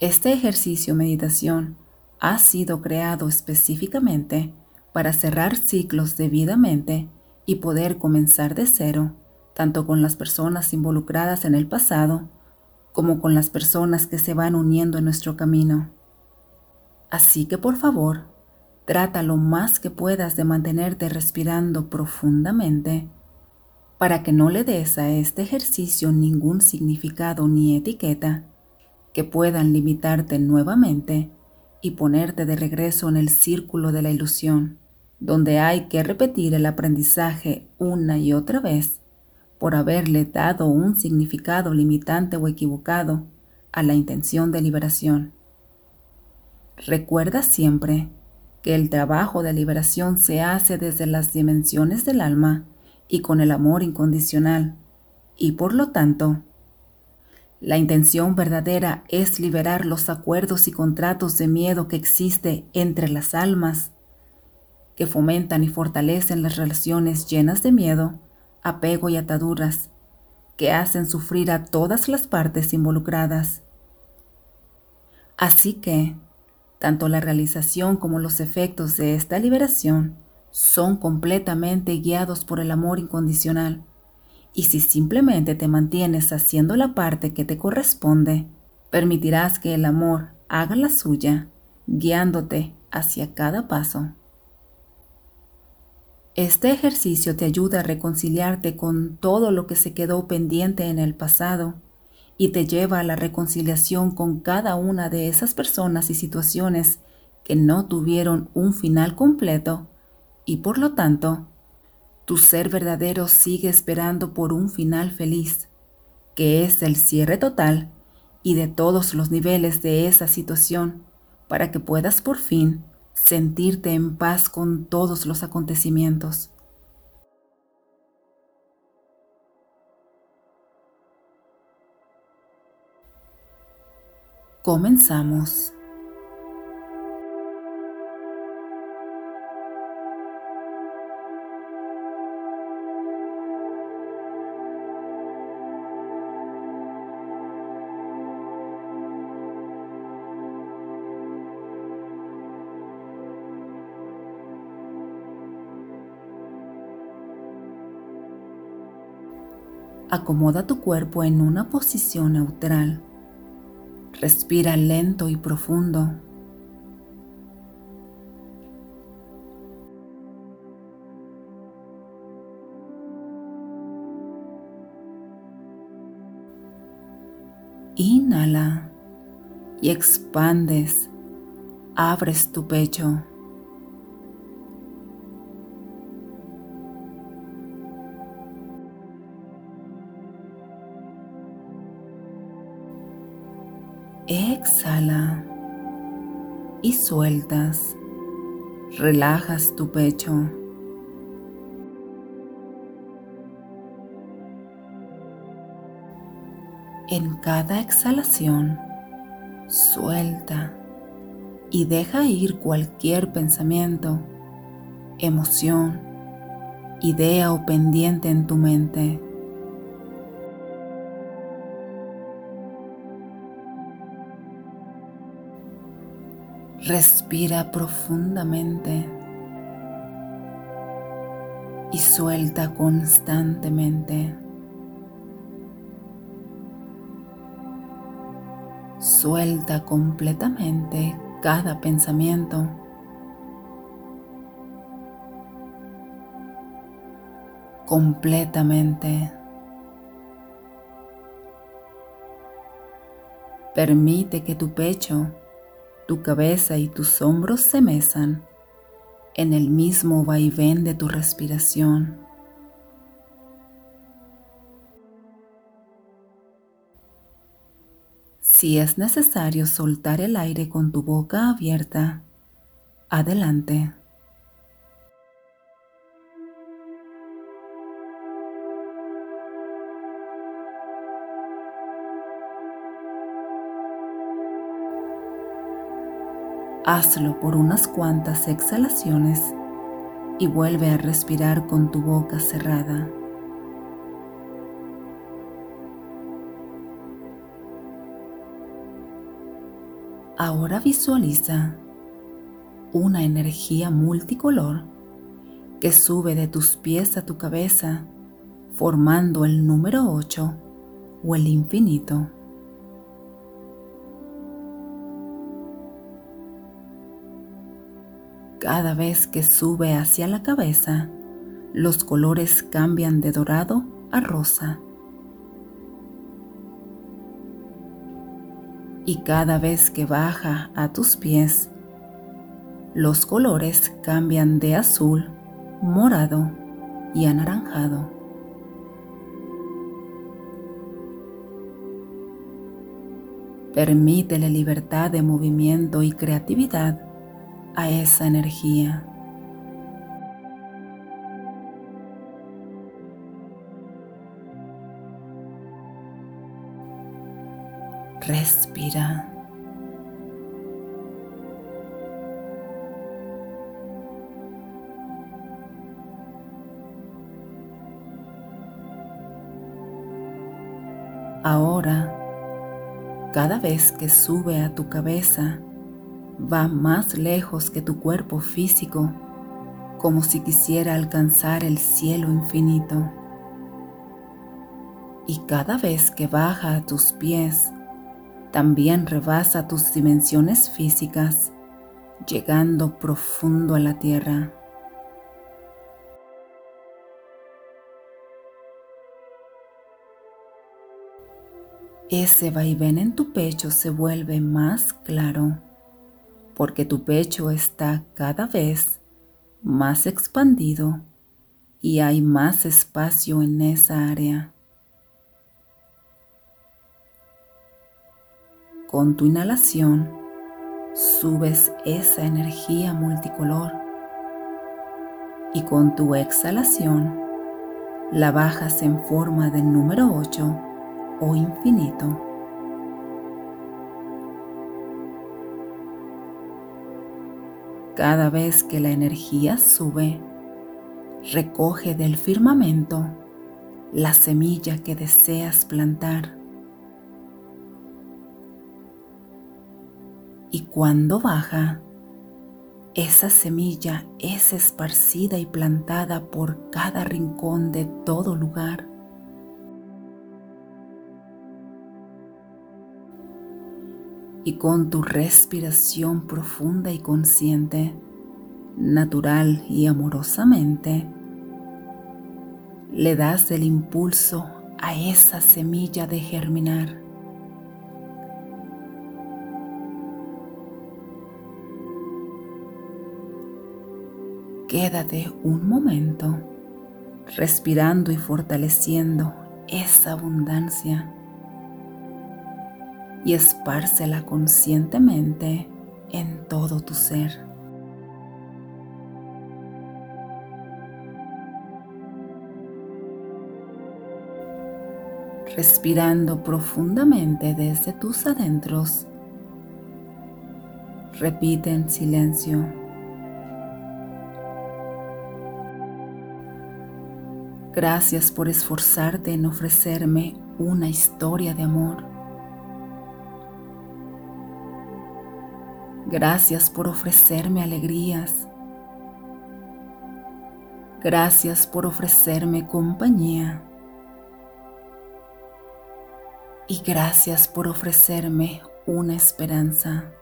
Este ejercicio meditación ha sido creado específicamente para cerrar ciclos debidamente y poder comenzar de cero, tanto con las personas involucradas en el pasado como con las personas que se van uniendo en nuestro camino. Así que por favor, trata lo más que puedas de mantenerte respirando profundamente para que no le des a este ejercicio ningún significado ni etiqueta que puedan limitarte nuevamente y ponerte de regreso en el círculo de la ilusión, donde hay que repetir el aprendizaje una y otra vez por haberle dado un significado limitante o equivocado a la intención de liberación. Recuerda siempre que el trabajo de liberación se hace desde las dimensiones del alma y con el amor incondicional, y por lo tanto, la intención verdadera es liberar los acuerdos y contratos de miedo que existe entre las almas, que fomentan y fortalecen las relaciones llenas de miedo, apego y ataduras, que hacen sufrir a todas las partes involucradas. Así que, tanto la realización como los efectos de esta liberación son completamente guiados por el amor incondicional y si simplemente te mantienes haciendo la parte que te corresponde, permitirás que el amor haga la suya, guiándote hacia cada paso. Este ejercicio te ayuda a reconciliarte con todo lo que se quedó pendiente en el pasado y te lleva a la reconciliación con cada una de esas personas y situaciones que no tuvieron un final completo y por lo tanto tu ser verdadero sigue esperando por un final feliz, que es el cierre total y de todos los niveles de esa situación, para que puedas por fin sentirte en paz con todos los acontecimientos. Comenzamos. Acomoda tu cuerpo en una posición neutral. Respira lento y profundo. Inhala y expandes, abres tu pecho. Y sueltas. Relajas tu pecho. En cada exhalación, suelta y deja ir cualquier pensamiento, emoción, idea o pendiente en tu mente. Respira profundamente y suelta constantemente. Suelta completamente cada pensamiento. Completamente. Permite que tu pecho tu cabeza y tus hombros se mesan en el mismo vaivén de tu respiración. Si es necesario soltar el aire con tu boca abierta, adelante. Hazlo por unas cuantas exhalaciones y vuelve a respirar con tu boca cerrada. Ahora visualiza una energía multicolor que sube de tus pies a tu cabeza formando el número 8 o el infinito. Cada vez que sube hacia la cabeza, los colores cambian de dorado a rosa. Y cada vez que baja a tus pies, los colores cambian de azul, morado y anaranjado. Permítele libertad de movimiento y creatividad a esa energía. Respira. Ahora, cada vez que sube a tu cabeza, va más lejos que tu cuerpo físico, como si quisiera alcanzar el cielo infinito. Y cada vez que baja a tus pies, también rebasa tus dimensiones físicas, llegando profundo a la tierra. Ese vaivén en tu pecho se vuelve más claro, porque tu pecho está cada vez más expandido y hay más espacio en esa área. Con tu inhalación subes esa energía multicolor y con tu exhalación la bajas en forma del número 8 o infinito. Cada vez que la energía sube, recoge del firmamento la semilla que deseas plantar Y cuando baja, esa semilla es esparcida y plantada por cada rincón de todo lugar. Y con tu respiración profunda y consciente, natural y amorosamente, le das el impulso a esa semilla de germinar. Quédate un momento respirando y fortaleciendo esa abundancia y espárcela conscientemente en todo tu ser. Respirando profundamente desde tus adentros, repite en silencio. Gracias por esforzarte en ofrecerme una historia de amor. Gracias por ofrecerme alegrías. Gracias por ofrecerme compañía. Y gracias por ofrecerme una esperanza.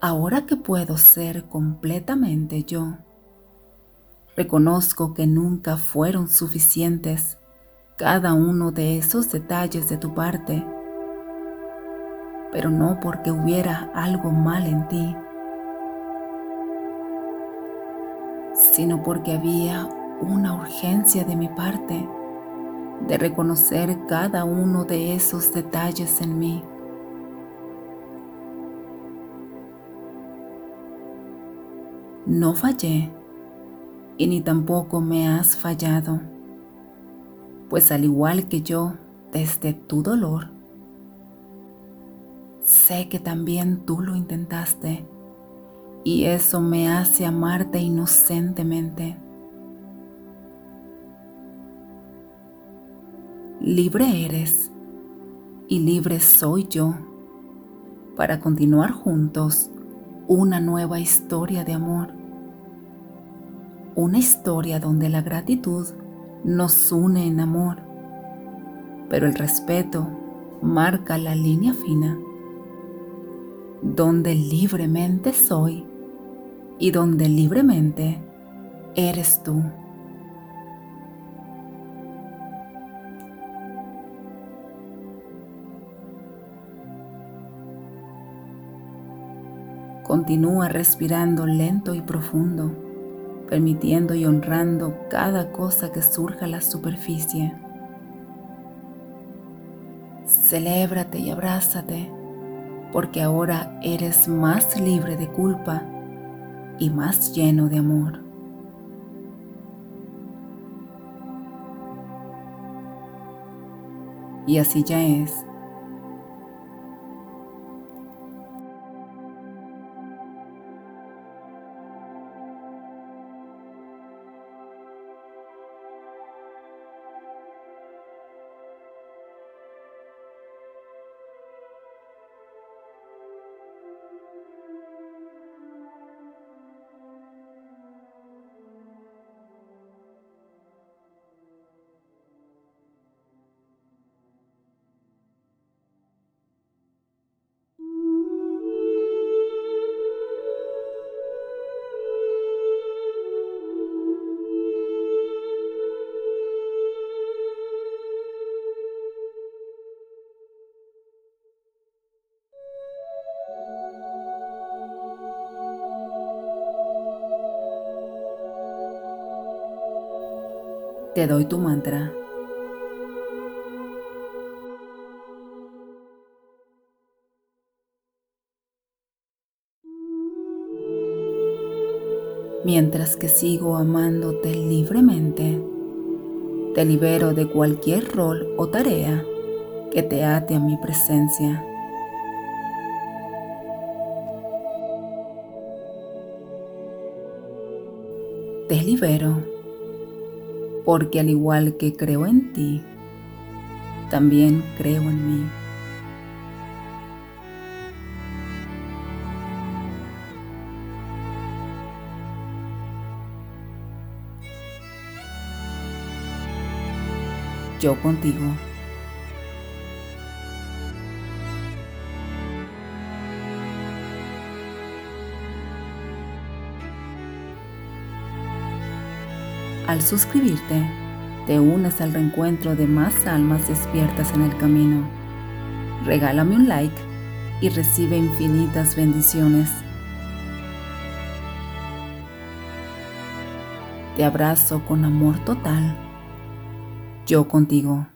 ahora que puedo ser completamente yo, reconozco que nunca fueron suficientes cada uno de esos detalles de tu parte, pero no porque hubiera algo mal en ti, sino porque había una urgencia de mi parte de reconocer cada uno de esos detalles en mí. No fallé y ni tampoco me has fallado, pues al igual que yo, desde tu dolor, sé que también tú lo intentaste y eso me hace amarte inocentemente. libre eres y libre soy yo para continuar juntos una nueva historia de amor. Una historia donde la gratitud nos une en amor, pero el respeto marca la línea fina, donde libremente soy y donde libremente eres tú. Continúa respirando lento y profundo, permitiendo y honrando cada cosa que surja a la superficie. Celébrate y abrázate, porque ahora eres más libre de culpa y más lleno de amor. Y así ya es. Te doy tu mantra. Mientras que sigo amándote libremente, te libero de cualquier rol o tarea que te ate a mi presencia. Te libero porque al igual que creo en ti, también creo en mí. Yo contigo. Al suscribirte, te unes al reencuentro de más almas despiertas en el camino. Regálame un like y recibe infinitas bendiciones. Te abrazo con amor total. Yo contigo.